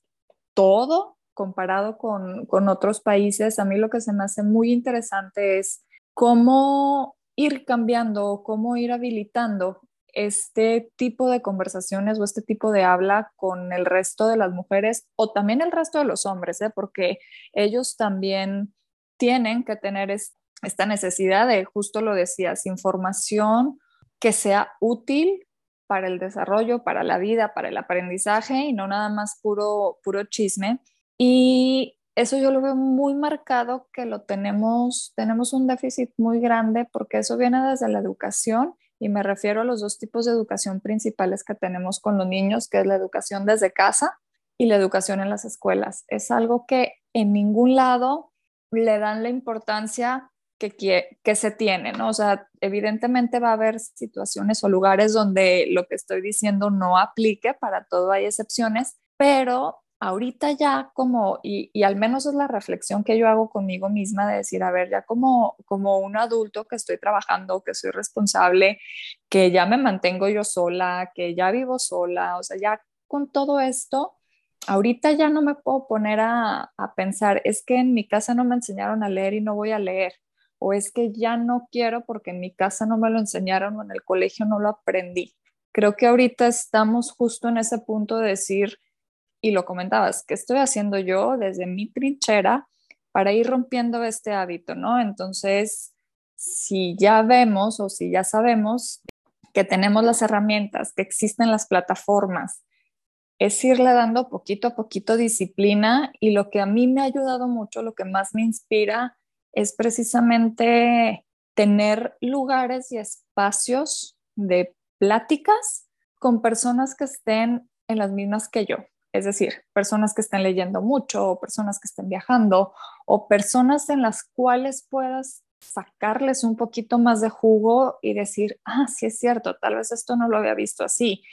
S2: todo comparado con, con otros países. A mí lo que se me hace muy interesante es cómo ir cambiando, cómo ir habilitando este tipo de conversaciones o este tipo de habla con el resto de las mujeres o también el resto de los hombres, ¿eh? porque ellos también tienen que tener esta necesidad de, justo lo decías, información que sea útil para el desarrollo, para la vida, para el aprendizaje y no nada más puro, puro chisme. Y eso yo lo veo muy marcado que lo tenemos, tenemos un déficit muy grande porque eso viene desde la educación y me refiero a los dos tipos de educación principales que tenemos con los niños, que es la educación desde casa y la educación en las escuelas. Es algo que en ningún lado le dan la importancia que, que, se tiene, ¿no? O sea, evidentemente va a haber situaciones o lugares donde lo que estoy diciendo no aplique, para todo hay excepciones, pero ahorita ya como, y, y, al menos es la reflexión que yo hago conmigo misma de decir, a ver, ya como, como un adulto que estoy trabajando, que soy responsable, que ya me mantengo yo sola, que ya vivo sola, o sea, ya con todo esto, ahorita ya no me puedo poner a, a pensar, es que en mi casa no me enseñaron a leer y no voy a leer o es que ya no quiero porque en mi casa no me lo enseñaron o en el colegio no lo aprendí. Creo que ahorita estamos justo en ese punto de decir, y lo comentabas, ¿qué estoy haciendo yo desde mi trinchera para ir rompiendo este hábito, ¿no? Entonces, si ya vemos o si ya sabemos que tenemos las herramientas, que existen las plataformas, es irle dando poquito a poquito disciplina y lo que a mí me ha ayudado mucho, lo que más me inspira es precisamente tener lugares y espacios de pláticas con personas que estén en las mismas que yo. Es decir, personas que estén leyendo mucho, o personas que estén viajando, o personas en las cuales puedas sacarles un poquito más de jugo y decir, ah, sí es cierto, tal vez esto no lo había visto así.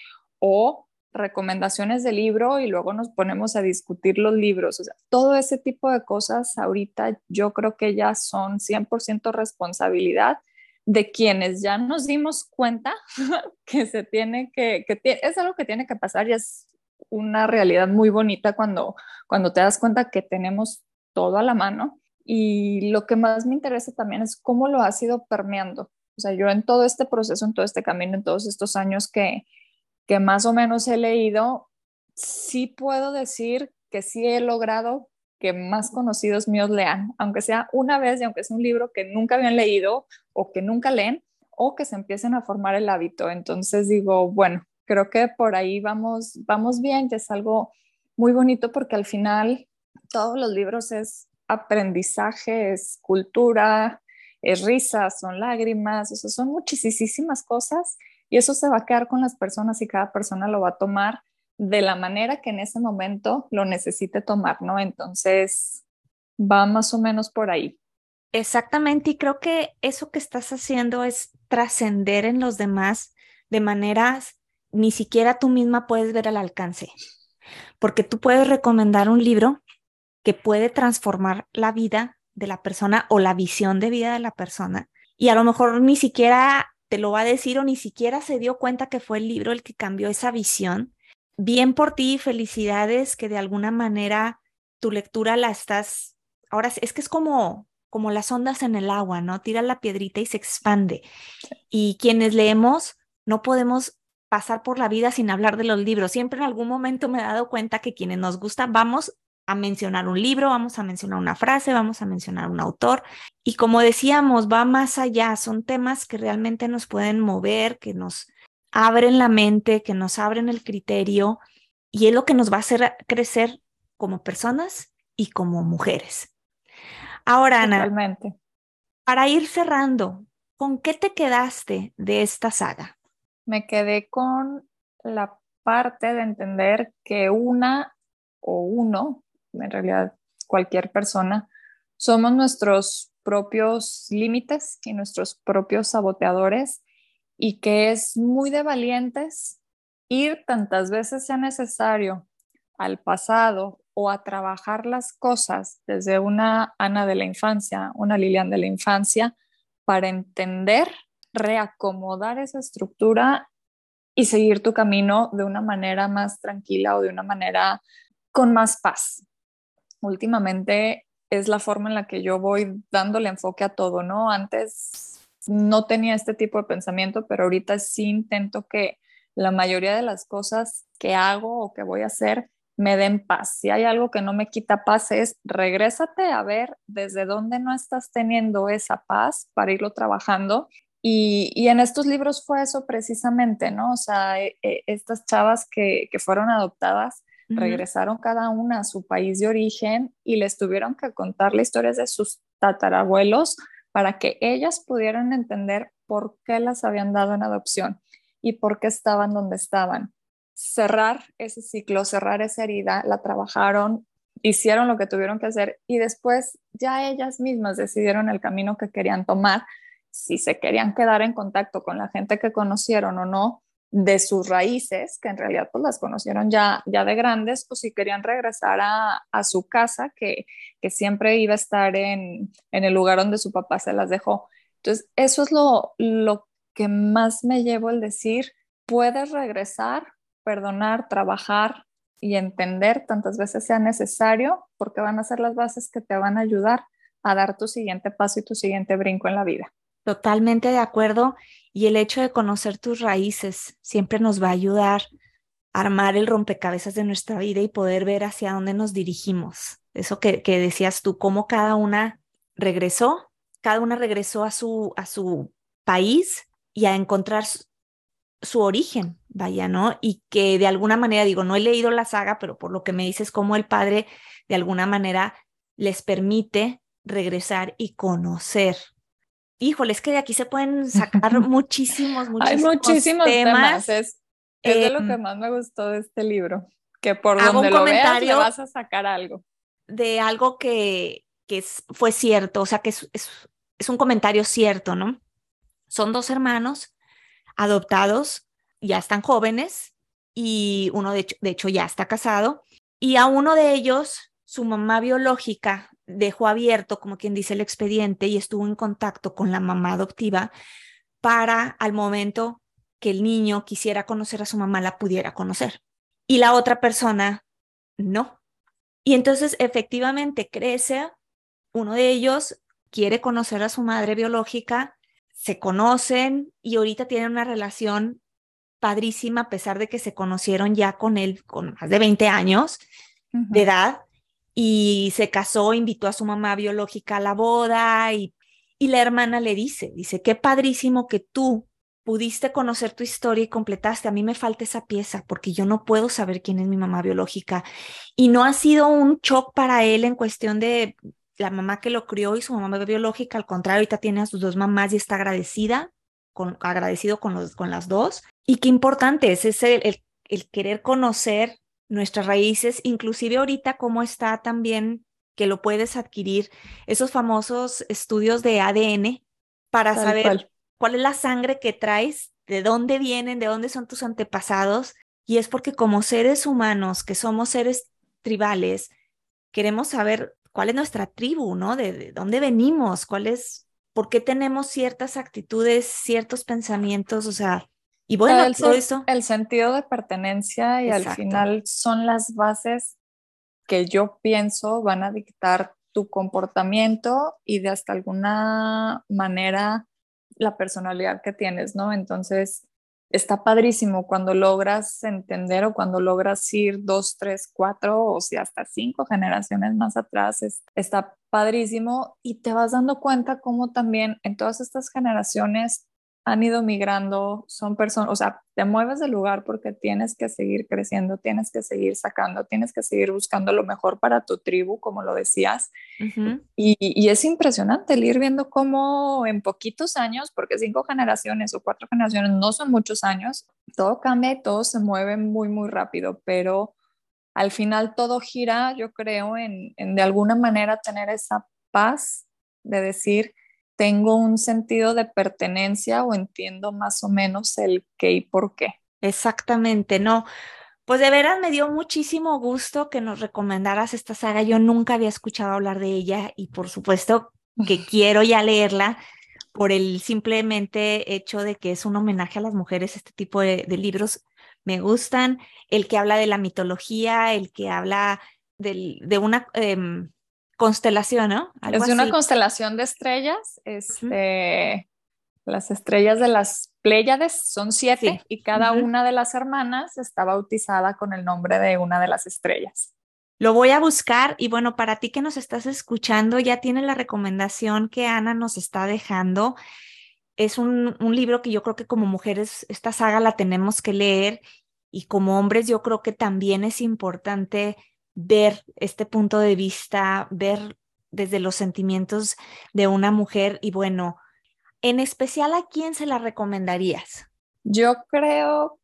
S2: O recomendaciones de libro y luego nos ponemos a discutir los libros. O sea, todo ese tipo de cosas ahorita yo creo que ya son 100% responsabilidad de quienes ya nos dimos cuenta [laughs] que se tiene que, que es algo que tiene que pasar y es una realidad muy bonita cuando, cuando te das cuenta que tenemos todo a la mano. Y lo que más me interesa también es cómo lo has ido permeando. O sea, yo en todo este proceso, en todo este camino, en todos estos años que, que más o menos he leído, sí puedo decir que sí he logrado que más conocidos míos lean, aunque sea una vez y aunque sea un libro que nunca habían leído o que nunca leen, o que se empiecen a formar el hábito. Entonces digo, bueno, creo que por ahí vamos, vamos bien, que es algo muy bonito porque al final todos los libros es aprendizaje, es cultura, es risa, son lágrimas, o son muchísimas cosas y eso se va a quedar con las personas y cada persona lo va a tomar de la manera que en ese momento lo necesite tomar, ¿no? Entonces, va más o menos por ahí.
S1: Exactamente, y creo que eso que estás haciendo es trascender en los demás de maneras ni siquiera tú misma puedes ver al alcance, porque tú puedes recomendar un libro que puede transformar la vida de la persona o la visión de vida de la persona, y a lo mejor ni siquiera te lo va a decir o ni siquiera se dio cuenta que fue el libro el que cambió esa visión. Bien por ti, felicidades que de alguna manera tu lectura la estás, ahora es que es como como las ondas en el agua, ¿no? Tira la piedrita y se expande. Y quienes leemos no podemos pasar por la vida sin hablar de los libros. Siempre en algún momento me he dado cuenta que quienes nos gusta vamos a mencionar un libro, vamos a mencionar una frase, vamos a mencionar un autor. Y como decíamos, va más allá, son temas que realmente nos pueden mover, que nos abren la mente, que nos abren el criterio y es lo que nos va a hacer crecer como personas y como mujeres. Ahora, Ana, para ir cerrando, ¿con qué te quedaste de esta saga?
S2: Me quedé con la parte de entender que una o uno en realidad cualquier persona, somos nuestros propios límites y nuestros propios saboteadores y que es muy de valientes ir tantas veces sea necesario al pasado o a trabajar las cosas desde una Ana de la infancia, una Lilian de la infancia, para entender, reacomodar esa estructura y seguir tu camino de una manera más tranquila o de una manera con más paz últimamente es la forma en la que yo voy dándole enfoque a todo, ¿no? Antes no tenía este tipo de pensamiento, pero ahorita sí intento que la mayoría de las cosas que hago o que voy a hacer me den paz. Si hay algo que no me quita paz es regrésate a ver desde dónde no estás teniendo esa paz para irlo trabajando. Y, en estos libros fue eso precisamente, ¿no? O sea, e, e, estas chavas que, fueron adoptadas regresaron cada una a su país de origen y les tuvieron que contar las historias de sus tatarabuelos para que ellas pudieran entender por qué las habían dado en adopción y por qué estaban donde estaban. Cerrar ese ciclo, cerrar esa herida, la trabajaron, hicieron lo que tuvieron que hacer y después ya ellas mismas decidieron el camino que querían tomar, si se querían quedar en contacto con la gente que conocieron o no de sus raíces, que en realidad pues las conocieron ya, ya de grandes, o si querían regresar a, su casa, que, siempre iba a estar en, en, el lugar donde su papá se las dejó. Entonces, eso es lo, lo que más me llevo el decir, puedes regresar, perdonar, trabajar y entender tantas veces sea necesario, porque van a ser las bases que te van a ayudar a dar tu siguiente paso y tu siguiente brinco en la vida.
S1: Totalmente de acuerdo. Y el hecho de conocer tus raíces siempre nos va a ayudar a armar el rompecabezas de nuestra vida y poder ver hacia dónde nos dirigimos. Eso que, decías tú, cómo cada una regresó, cada una regresó a su, a su país y a encontrar su origen, vaya, ¿no? Y que de alguna manera, digo, no he leído la saga, pero por lo que me dices, como el padre de alguna manera les permite regresar y conocer. Híjole, es que de aquí se pueden [laughs] sacar muchísimos, muchísimos, Hay muchísimos temas.
S2: Es, de lo que em, más me gustó de este libro, que por donde lo veas le vas a sacar algo.
S1: De algo que, que fue cierto, o sea, que es, es un comentario cierto, ¿no? Son dos hermanos adoptados, ya están jóvenes y uno de hecho, de hecho ya está casado y a uno de ellos su mamá biológica dejó abierto, como quien dice, el expediente y estuvo en contacto con la mamá adoptiva para al momento que el niño quisiera conocer a su mamá la pudiera conocer. Y la otra persona no. Y entonces efectivamente crece, uno de ellos quiere conocer a su madre biológica se conocen y ahorita tienen una relación padrísima a pesar de que se conocieron ya con él con más de 20 años de edad y se casó, invitó a su mamá biológica a la boda y, y la hermana le dice, dice, qué padrísimo que tú pudiste conocer tu historia y completaste. A mí me falta esa pieza porque yo no puedo saber quién es mi mamá biológica. Y no ha sido un shock para él en cuestión de la mamá que lo crió y su mamá biológica, al contrario, ahorita tiene a sus dos mamás y está agradecida, con, agradecido con, los, con las dos. Y qué importante es ese, el, el querer conocer nuestras raíces, inclusive ahorita cómo está también que lo puedes adquirir, esos famosos estudios de ADN para saber cuál es la sangre que traes, de dónde vienen, de dónde son tus antepasados. Y es porque como seres humanos, que somos seres tribales, queremos saber cuál es nuestra tribu, ¿no? De, dónde venimos, cuál es, por qué tenemos ciertas actitudes, ciertos pensamientos, o sea, y bueno,
S2: el,
S1: todo eso.
S2: El sentido de pertenencia y al final son las bases que yo pienso van a dictar tu comportamiento y de hasta alguna manera la personalidad que tienes, ¿no? Entonces, está padrísimo cuando logras entender o cuando logras ir dos, tres, cuatro o si hasta cinco generaciones más atrás, está padrísimo y te vas dando cuenta cómo también en todas estas generaciones han ido migrando, son personas, o sea, te mueves del lugar porque tienes que seguir creciendo, tienes que seguir sacando, tienes que seguir buscando lo mejor para tu tribu, como lo decías. y, y, es impresionante el ir viendo cómo en poquitos años, porque cinco generaciones o cuatro generaciones no son muchos años, todo cambia y todo se mueve muy, muy rápido, pero al final todo gira, yo creo, en, en de alguna manera tener esa paz de decir, tengo un sentido de pertenencia o entiendo más o menos el qué y por qué.
S1: Exactamente, no. Pues de veras me dio muchísimo gusto que nos recomendaras esta saga. Yo nunca había escuchado hablar de ella y por supuesto que [laughs] quiero ya leerla por el simplemente hecho de que es un homenaje a las mujeres. Este tipo de, libros me gustan. El que habla de la mitología, el que habla de una... Em, constelación, ¿no?
S2: es una constelación de estrellas. Este, las estrellas de las Pléyades, son siete, y cada una de las hermanas está bautizada con el nombre de una de las estrellas.
S1: Lo voy a buscar y bueno, para ti que nos estás escuchando, ya tienes la recomendación que Ana nos está dejando. Es un, un libro que yo creo que como mujeres esta saga la tenemos que leer y como hombres yo creo que también es importante ver este punto de vista, ver desde los sentimientos de una mujer y bueno, en especial a quién se la recomendarías?
S2: Yo creo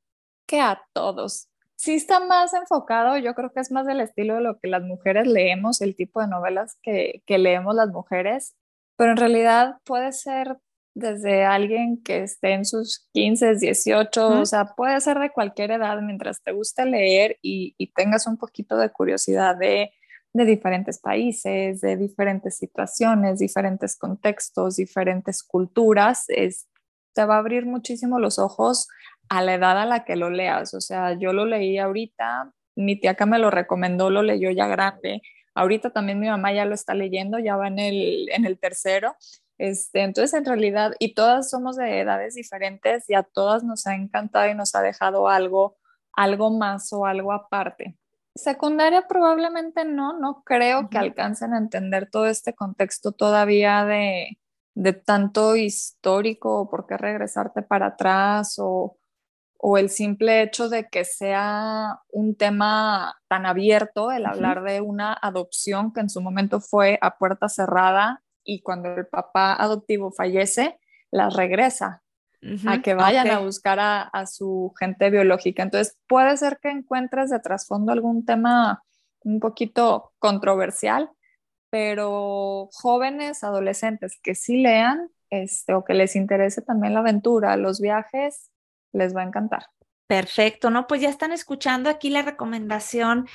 S2: que a todos sí está más enfocado, yo creo que es más del estilo de lo que las mujeres leemos, el tipo de novelas que, leemos las mujeres, pero en realidad puede ser desde alguien que esté en sus 15, 18, o sea, puede ser de cualquier edad mientras te guste leer y, tengas un poquito de curiosidad de, de, diferentes países, de diferentes situaciones, diferentes contextos, diferentes culturas, es, te va a abrir muchísimo los ojos a la edad a la que lo leas. O sea, yo lo leí ahorita, mi tía que me lo recomendó lo leyó ya grande. Ahorita también mi mamá ya lo está leyendo, ya va en el, en el tercero. Este, entonces, en realidad, y todas somos de edades diferentes y a todas nos ha encantado y nos ha dejado algo, algo más o algo aparte. Secundaria probablemente no, no creo que alcancen a entender todo este contexto todavía de, de tanto histórico o por qué regresarte para atrás o, o el simple hecho de que sea un tema tan abierto, el hablar de una adopción que en su momento fue a puerta cerrada y cuando el papá adoptivo fallece, la regresa a que vayan a buscar a, su gente biológica. Entonces, puede ser que encuentres de trasfondo algún tema un poquito controversial, pero jóvenes, adolescentes que sí lean este, o que les interese también la aventura, los viajes, les va a encantar.
S1: Perfecto, ¿no? Pues ya están escuchando aquí la recomendación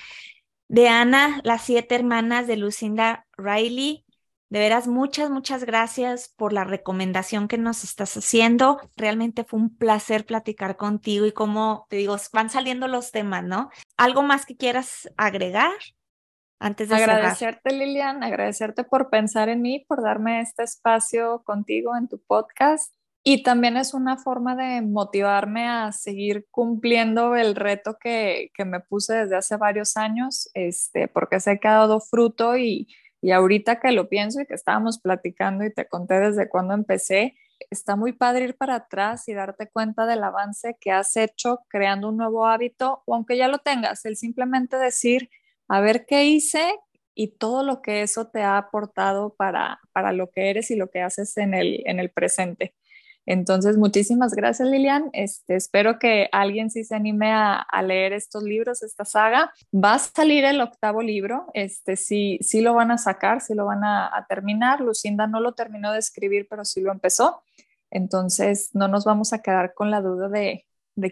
S1: de Ana, las siete hermanas de Lucinda Riley. De veras, muchas, muchas gracias por la recomendación que nos estás haciendo. Realmente fue un placer platicar contigo y como te digo, van saliendo los temas, ¿no? ¿Algo más que quieras agregar antes de
S2: Agradecerte, Lilian, agradecerte por pensar en mí, por darme este espacio contigo en tu podcast y también es una forma de motivarme a seguir cumpliendo el reto que, me puse desde hace varios años, este, porque sé que ha dado fruto y, y ahorita que lo pienso y que estábamos platicando y te conté desde cuando empecé, está muy padre ir para atrás y darte cuenta del avance que has hecho creando un nuevo hábito, o aunque ya lo tengas, el simplemente decir, a ver qué hice y todo lo que eso te ha aportado para, para lo que eres y lo que haces en el, en el presente. Entonces, muchísimas gracias, Lilian. Este, espero que alguien sí se anime a, leer estos libros, esta saga. Va a salir el octavo libro, este, sí, sí lo van a sacar, sí lo van a, terminar. Lucinda no lo terminó de escribir, pero sí lo empezó. Entonces, no nos vamos a quedar con la duda de,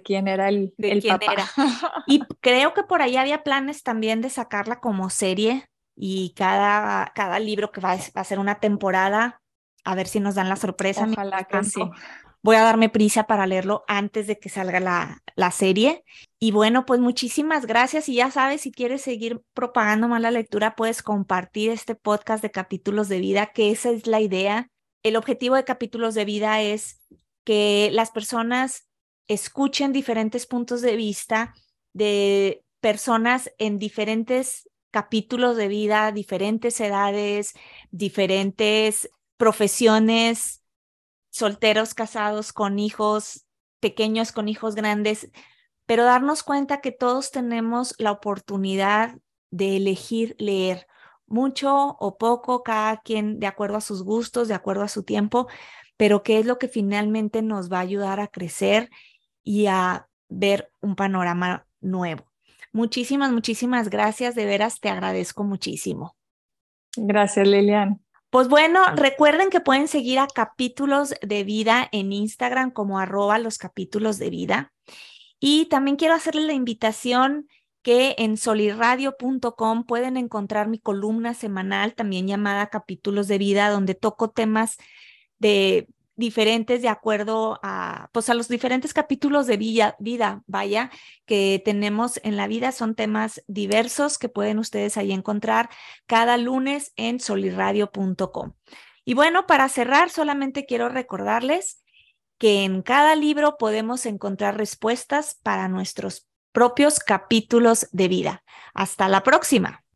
S2: quién era el, de quién Era. [laughs]
S1: Y creo que por ahí había planes también de sacarla como serie y cada, cada libro que va a, va a ser una temporada a ver si nos dan la sorpresa.
S2: Ojalá que sí.
S1: Voy a darme prisa para leerlo antes de que salga la, la serie. Y bueno, pues muchísimas gracias. Y ya sabes, si quieres seguir propagando más la lectura, puedes compartir este podcast de capítulos de vida, que esa es la idea. El objetivo de capítulos de vida es que las personas escuchen diferentes puntos de vista de personas en diferentes capítulos de vida, diferentes edades, diferentes profesiones, solteros, casados, con hijos pequeños, con hijos grandes, pero darnos cuenta que todos tenemos la oportunidad de elegir leer mucho o poco, cada quien de acuerdo a sus gustos, de acuerdo a su tiempo, pero que es lo que finalmente nos va a ayudar a crecer y a ver un panorama nuevo. Muchísimas, muchísimas gracias, de veras te agradezco muchísimo.
S2: Gracias, Lilian.
S1: Pues bueno, recuerden que pueden seguir a capítulos de vida en Instagram como arroba los capítulos de vida. Y también quiero hacerles la invitación que en solirradio.com pueden encontrar mi columna semanal, también llamada Capítulos de Vida, donde toco temas de diferentes de acuerdo a, pues a los diferentes capítulos de vida, vida, vaya, que tenemos en la vida. Son temas diversos que pueden ustedes ahí encontrar cada lunes en solirradio.com. Y bueno, para cerrar, solamente quiero recordarles que en cada libro podemos encontrar respuestas para nuestros propios capítulos de vida. Hasta la próxima.